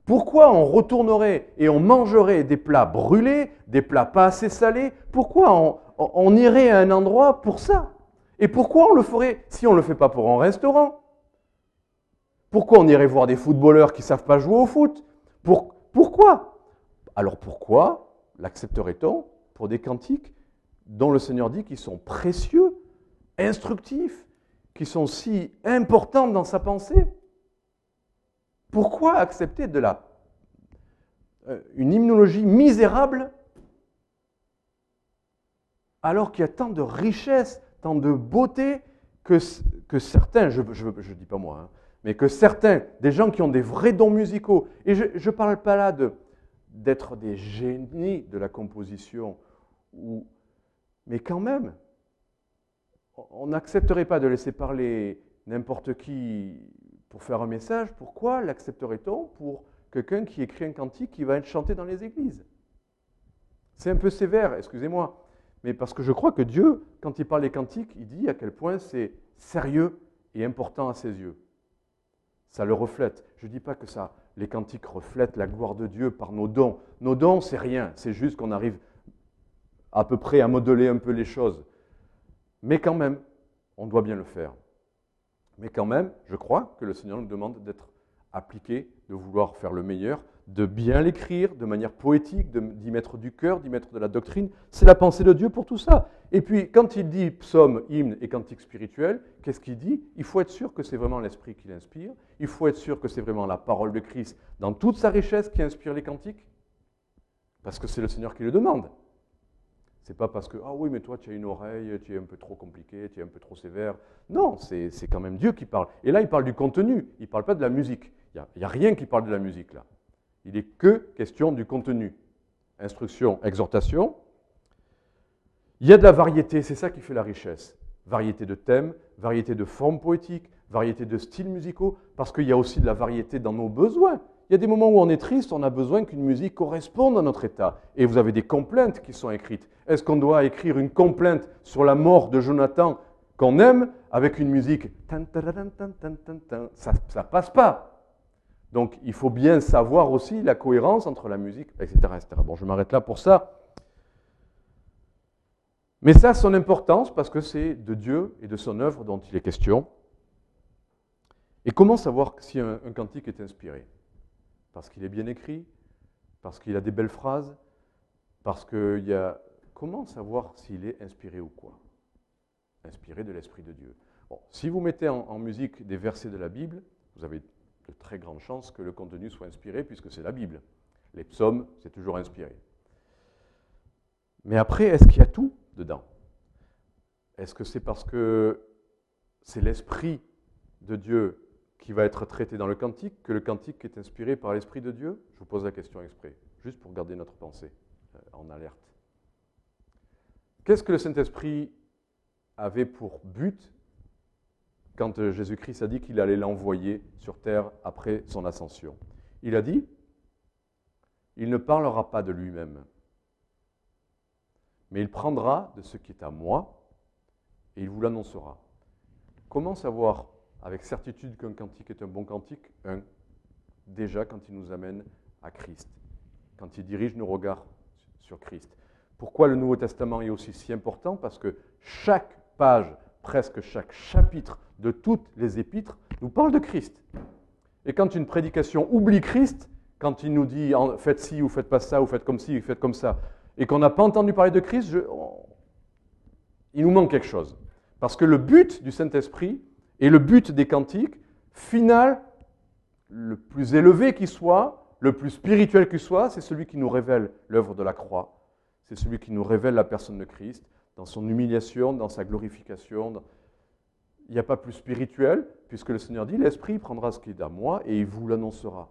Pourquoi on retournerait et on mangerait des plats brûlés, des plats pas assez salés? Pourquoi on, irait à un endroit pour ça? Et pourquoi on le ferait si on ne le fait pas pour un restaurant? Pourquoi on irait voir des footballeurs qui ne savent pas jouer au foot? Pour, Pourquoi? Alors pourquoi l'accepterait-on pour des cantiques dont le Seigneur dit qu'ils sont précieux, instructifs, qui sont si importants dans sa pensée pourquoi accepter de la, euh, une hymnologie misérable alors qu'il y a tant de richesse, tant de beauté que, que certains, je ne dis pas moi, hein, mais que certains, des gens qui ont des vrais dons musicaux, et je ne parle pas là de, d'être des génies de la composition, ou, mais quand même, on n'accepterait pas de laisser parler n'importe qui pour faire un message, pourquoi l'accepterait-on pour quelqu'un qui écrit un cantique qui va être chanté dans les églises? C'est un peu sévère, excusez-moi, mais parce que je crois que Dieu, quand il parle des cantiques, il dit à quel point c'est sérieux et important à ses yeux. Ça le reflète. Je ne dis pas que ça, les cantiques reflètent la gloire de Dieu par nos dons. Nos dons, c'est rien, c'est juste qu'on arrive à peu près à modeler un peu les choses. Mais quand même, on doit bien le faire. Mais quand même, je crois que le Seigneur nous demande d'être appliqué, de vouloir faire le meilleur, de bien l'écrire de manière poétique, d'y mettre du cœur, d'y mettre de la doctrine. C'est la pensée de Dieu pour tout ça. Et puis, quand il dit psaume, hymne et cantique spirituel, qu'est-ce qu'il dit? Il faut être sûr que c'est vraiment l'Esprit qui l'inspire. Il faut être sûr que c'est vraiment la parole de Christ dans toute sa richesse qui inspire les cantiques. Parce que c'est le Seigneur qui le demande. C'est pas parce que, ah oui, mais toi, tu as une oreille, tu es un peu trop compliqué, tu es un peu trop sévère. Non, c'est quand même Dieu qui parle. Et là, il parle du contenu, il ne parle pas de la musique. Il n'y a, a, rien qui parle de la musique là. Il n'est que question du contenu. Instruction, exhortation. Il y a de la variété, c'est ça qui fait la richesse. Variété de thèmes, variété de formes poétiques, variété de styles musicaux, parce qu'il y a aussi de la variété dans nos besoins. Il y a des moments où on est triste, on a besoin qu'une musique corresponde à notre état. Et vous avez des complaintes qui sont écrites. Est-ce qu'on doit écrire une complainte sur la mort de Jonathan qu'on aime avec une musique Ça ne passe pas. Donc il faut bien savoir aussi la cohérence entre la musique, etc. etc. Bon, je m'arrête là pour ça. Mais ça a son importance parce que c'est de Dieu et de son œuvre dont il est question. Et comment savoir si un, un cantique est inspiré? Parce qu'il est bien écrit, parce qu'il a des belles phrases, parce qu'il y a... Comment savoir s'il est inspiré ou quoi? Inspiré de l'Esprit de Dieu. Bon, si vous mettez en, en musique des versets de la Bible, vous avez de très grandes chances que le contenu soit inspiré, puisque c'est la Bible. Les psaumes, c'est toujours inspiré. Mais après, est-ce qu'il y a tout dedans? Est-ce que c'est parce que c'est l'Esprit de Dieu qui va être traité dans le cantique que le cantique est inspiré par l'Esprit de Dieu? Je vous pose la question exprès, juste pour garder notre pensée euh, en alerte. Qu'est-ce que le Saint-Esprit avait pour but quand euh, Jésus-Christ a dit qu'il allait l'envoyer sur terre après son ascension? Il a dit, il ne parlera pas de lui-même, mais il prendra de ce qui est à moi et il vous l'annoncera. Comment savoir avec certitude qu'un cantique est un bon cantique Un, déjà quand il nous amène à Christ, quand il dirige nos regards sur Christ. Pourquoi le Nouveau Testament est aussi si important? Parce que chaque page, presque chaque chapitre de toutes les épîtres nous parle de Christ. Et quand une prédication oublie Christ, quand il nous dit faites ci ou faites pas ça, ou faites comme ci ou faites comme ça, et qu'on n'a pas entendu parler de Christ, il nous manque quelque chose. Parce que le but du Saint-Esprit et le but des cantiques, final, le plus élevé qui soit, le plus spirituel qui soit, c'est celui qui nous révèle l'œuvre de la croix. C'est celui qui nous révèle la personne de Christ, dans son humiliation, dans sa glorification. Il n'y a pas plus spirituel, puisque le Seigneur dit, l'Esprit prendra ce qui est à moi et il vous l'annoncera.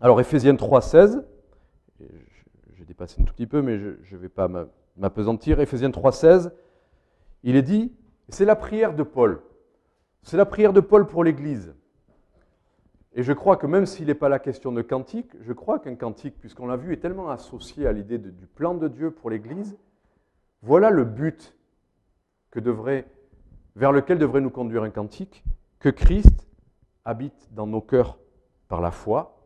Alors Ephésiens 3, 16, j'ai dépassé un tout petit peu, mais je ne vais pas m'apesantir. Ephésiens 3, 16, il est dit, c'est la prière de Paul. C'est la prière de Paul pour l'Église. Et je crois que même s'il n'est pas la question de cantique, je crois qu'un cantique, puisqu'on l'a vu, est tellement associé à l'idée du plan de Dieu pour l'Église. Voilà le but que devrait, vers lequel devrait nous conduire un cantique, que Christ habite dans nos cœurs par la foi,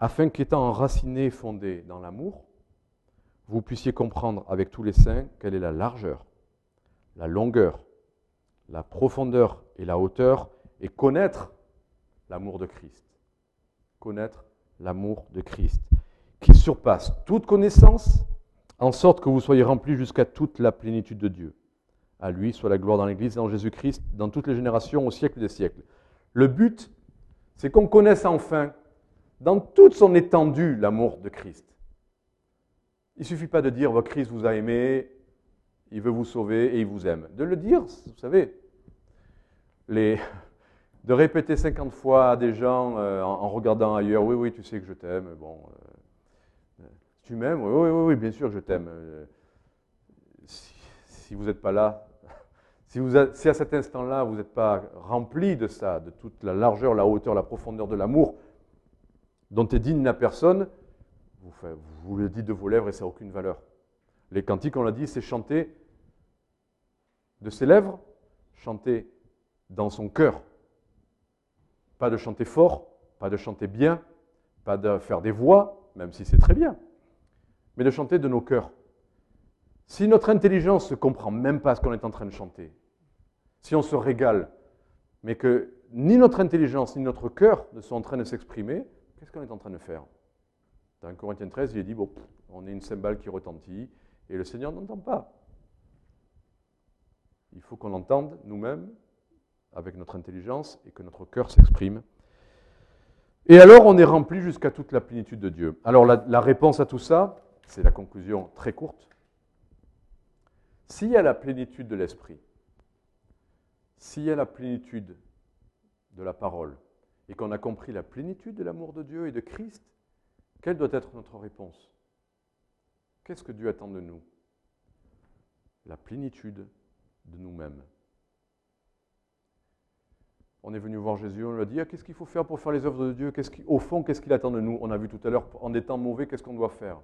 afin qu'étant enraciné fondé dans l'amour, vous puissiez comprendre avec tous les saints quelle est la largeur, la longueur, la profondeur et la hauteur, et connaître l'amour de Christ. Connaître l'amour de Christ, qui surpasse toute connaissance, en sorte que vous soyez remplis jusqu'à toute la plénitude de Dieu. À lui soit la gloire dans l'Église, dans Jésus-Christ, dans toutes les générations, au siècle des siècles. Le but, c'est qu'on connaisse enfin dans toute son étendue l'amour de Christ. Il ne suffit pas de dire, votre Christ vous a aimé, il veut vous sauver et il vous aime. De le dire, vous savez, de répéter 50 fois à des gens euh, en, regardant ailleurs, oui, oui, tu sais que je t'aime, bon, euh, tu m'aimes, oui, oui, oui, bien sûr, je t'aime. Euh, si, vous n'êtes pas là, <laughs> si, si à cet instant-là, vous n'êtes pas rempli de ça, de toute la largeur, la hauteur, la profondeur de l'amour, dont est digne la personne, vous, le dites de vos lèvres et ça n'a aucune valeur. Les cantiques, on l'a dit, c'est chanter de ses lèvres, chanter dans son cœur. Pas de chanter fort, pas de chanter bien, pas de faire des voix, même si c'est très bien, mais de chanter de nos cœurs. Si notre intelligence ne comprend même pas ce qu'on est en train de chanter, si on se régale, mais que ni notre intelligence ni notre cœur ne sont en train de s'exprimer, Qu'est-ce qu'on est en train de faire? Dans Corinthiens 13, il est dit, bon, on est une cymbale qui retentit, et le Seigneur n'entend pas. Il faut qu'on entende nous-mêmes, avec notre intelligence, et que notre cœur s'exprime. Et alors, on est rempli jusqu'à toute la plénitude de Dieu. Alors, la réponse à tout ça, c'est la conclusion très courte. S'il y a la plénitude de l'esprit, s'il y a la plénitude de la parole, et qu'on a compris la plénitude de l'amour de Dieu et de Christ, quelle doit être notre réponse? Qu'est-ce que Dieu attend de nous? La plénitude de nous-mêmes. On est venu voir Jésus, on lui a dit ah, qu'est-ce qu'il faut faire pour faire les œuvres de Dieu? Au fond, qu'est-ce qu'il attend de nous? On a vu tout à l'heure, en étant mauvais, qu'est-ce qu'on doit faire?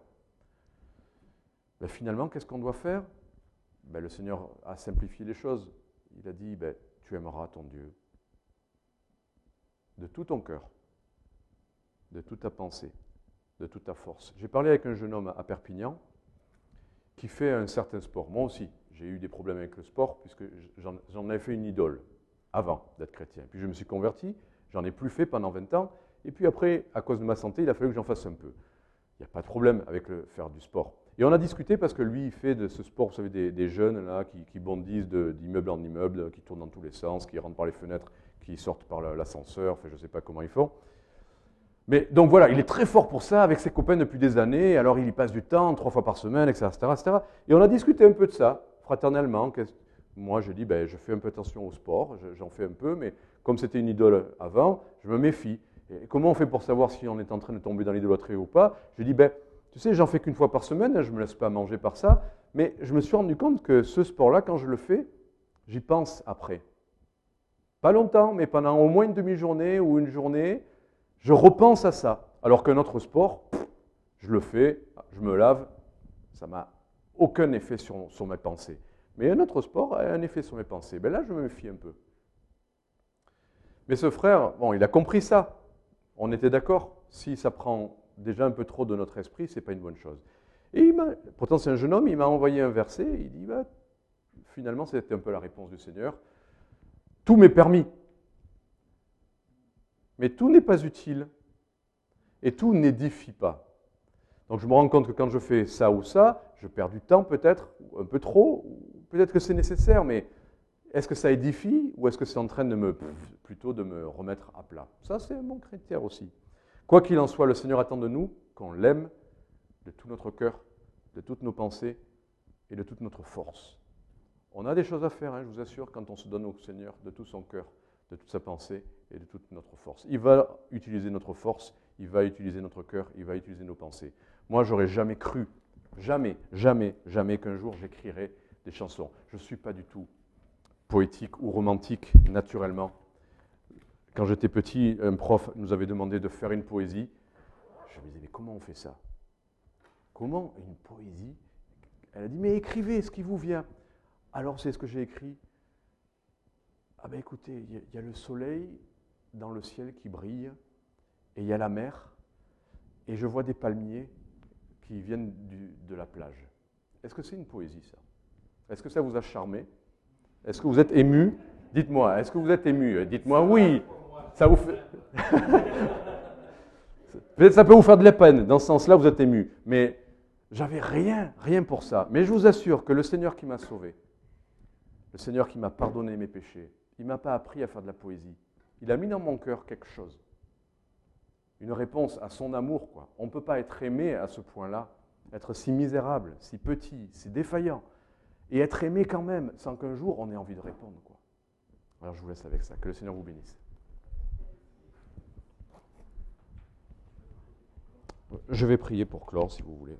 Ben, Finalement, qu'est-ce qu'on doit faire? Ben, Le Seigneur a simplifié les choses. Il a dit ben, tu aimeras ton Dieu de tout ton cœur, de toute ta pensée, de toute ta force. J'ai parlé avec un jeune homme à Perpignan qui fait un certain sport. Moi aussi, j'ai eu des problèmes avec le sport puisque j'en avais fait une idole avant d'être chrétien. Puis je me suis converti J'en ai plus fait pendant 20 ans. Et puis après, à cause de ma santé, il a fallu que j'en fasse un peu. Il n'y a pas de problème avec le faire du sport. Et on a discuté parce que lui, il fait de ce sport, vous savez, des, jeunes là, qui, bondissent d'immeuble en immeuble, qui tournent dans tous les sens, qui rentrent par les fenêtres, qui sortent par l'ascenseur, je ne sais pas comment ils font. Mais donc voilà, il est très fort pour ça avec ses copains depuis des années, alors il y passe du temps, trois fois par semaine, etc. Et on a discuté un peu de ça, fraternellement. Moi, je dis, ben, je fais un peu attention au sport, j'en fais un peu, mais comme c'était une idole avant, je me méfie. Et comment on fait pour savoir si on est en train de tomber dans l'idolâtrie ou pas? Je dis, ben, tu sais, j'en fais qu'une fois par semaine, je ne me laisse pas manger par ça, mais je me suis rendu compte que ce sport-là, quand je le fais, j'y pense après. Pas longtemps, mais pendant au moins une demi-journée ou une journée, je repense à ça. Alors qu'un autre sport, je le fais, je me lave, ça m'a aucun effet sur, sur, mes pensées. Mais un autre sport a un effet sur mes pensées. Ben là, je me méfie un peu. Mais ce frère, bon, il a compris ça. On était d'accord. Si ça prend déjà un peu trop de notre esprit, ce n'est pas une bonne chose. Et il pourtant c'est un jeune homme, il m'a envoyé un verset, il dit, bah, finalement c'était un peu la réponse du Seigneur, tout m'est permis, mais tout n'est pas utile, et tout n'édifie pas. Donc je me rends compte que quand je fais ça ou ça, je perds du temps peut-être, un peu trop, peut-être que c'est nécessaire, mais est-ce que ça édifie ou est-ce que c'est en train de me, plutôt de me remettre à plat? Ça c'est un bon critère aussi. Quoi qu'il en soit, le Seigneur attend de nous qu'on l'aime de tout notre cœur, de toutes nos pensées et de toute notre force. On a des choses à faire, hein, je vous assure, quand on se donne au Seigneur de tout son cœur, de toute sa pensée et de toute notre force. Il va utiliser notre force, il va utiliser notre cœur, il va utiliser nos pensées. Moi, j'aurais jamais cru, jamais, jamais, jamais qu'un jour j'écrirais des chansons. Je ne suis pas du tout poétique ou romantique naturellement. Quand j'étais petit, un prof nous avait demandé de faire une poésie. Je me disais, mais comment on fait ça? Comment une poésie? Elle a dit, mais écrivez ce qui vous vient. Alors c'est ce que j'ai écrit. Ah ben écoutez, il y, a le soleil dans le ciel qui brille, et il y a la mer, et je vois des palmiers qui viennent de la plage. Est-ce que c'est une poésie ça? Est-ce que ça vous a charmé? Est-ce que vous êtes ému? Dites-moi, est-ce que vous êtes ému? Dites-moi oui. Ça vous fait. <laughs> Peut-être ça peut vous faire de la peine. Dans ce sens-là, vous êtes ému. Mais j'avais rien, rien pour ça. Mais je vous assure que le Seigneur qui m'a sauvé, le Seigneur qui m'a pardonné mes péchés, il ne m'a pas appris à faire de la poésie. Il a mis dans mon cœur quelque chose. Une réponse à son amour. On ne peut pas être aimé à ce point-là, être si misérable, si petit, si défaillant, et être aimé quand même, sans qu'un jour on ait envie de répondre. Alors je vous laisse avec ça. Que le Seigneur vous bénisse. Je vais prier pour clore si vous voulez.